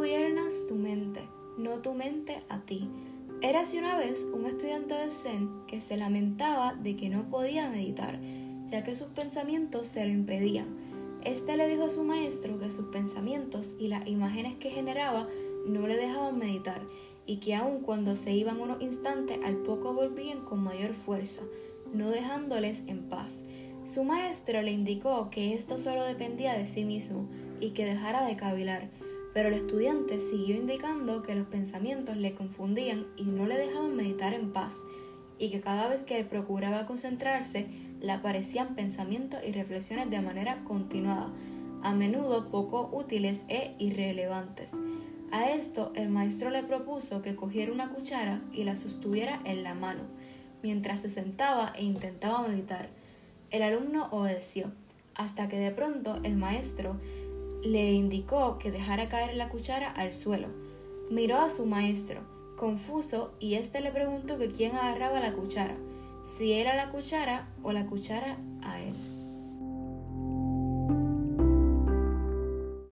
gobiernas tu mente, no tu mente a ti. Érase una vez un estudiante de Zen que se lamentaba de que no podía meditar, ya que sus pensamientos se lo impedían. Este le dijo a su maestro que sus pensamientos y las imágenes que generaba no le dejaban meditar y que aun cuando se iban unos instantes al poco volvían con mayor fuerza, no dejándoles en paz. Su maestro le indicó que esto solo dependía de sí mismo y que dejara de cavilar, pero el estudiante siguió indicando que los pensamientos le confundían y no le dejaban meditar en paz, y que cada vez que procuraba concentrarse, le aparecían pensamientos y reflexiones de manera continuada, a menudo poco útiles e irrelevantes. A esto el maestro le propuso que cogiera una cuchara y la sostuviera en la mano, mientras se sentaba e intentaba meditar. El alumno obedeció, hasta que de pronto el maestro le indicó que dejara caer la cuchara al suelo. Miró a su maestro, confuso, y éste le preguntó que quién agarraba la cuchara, si era la cuchara o la cuchara a él.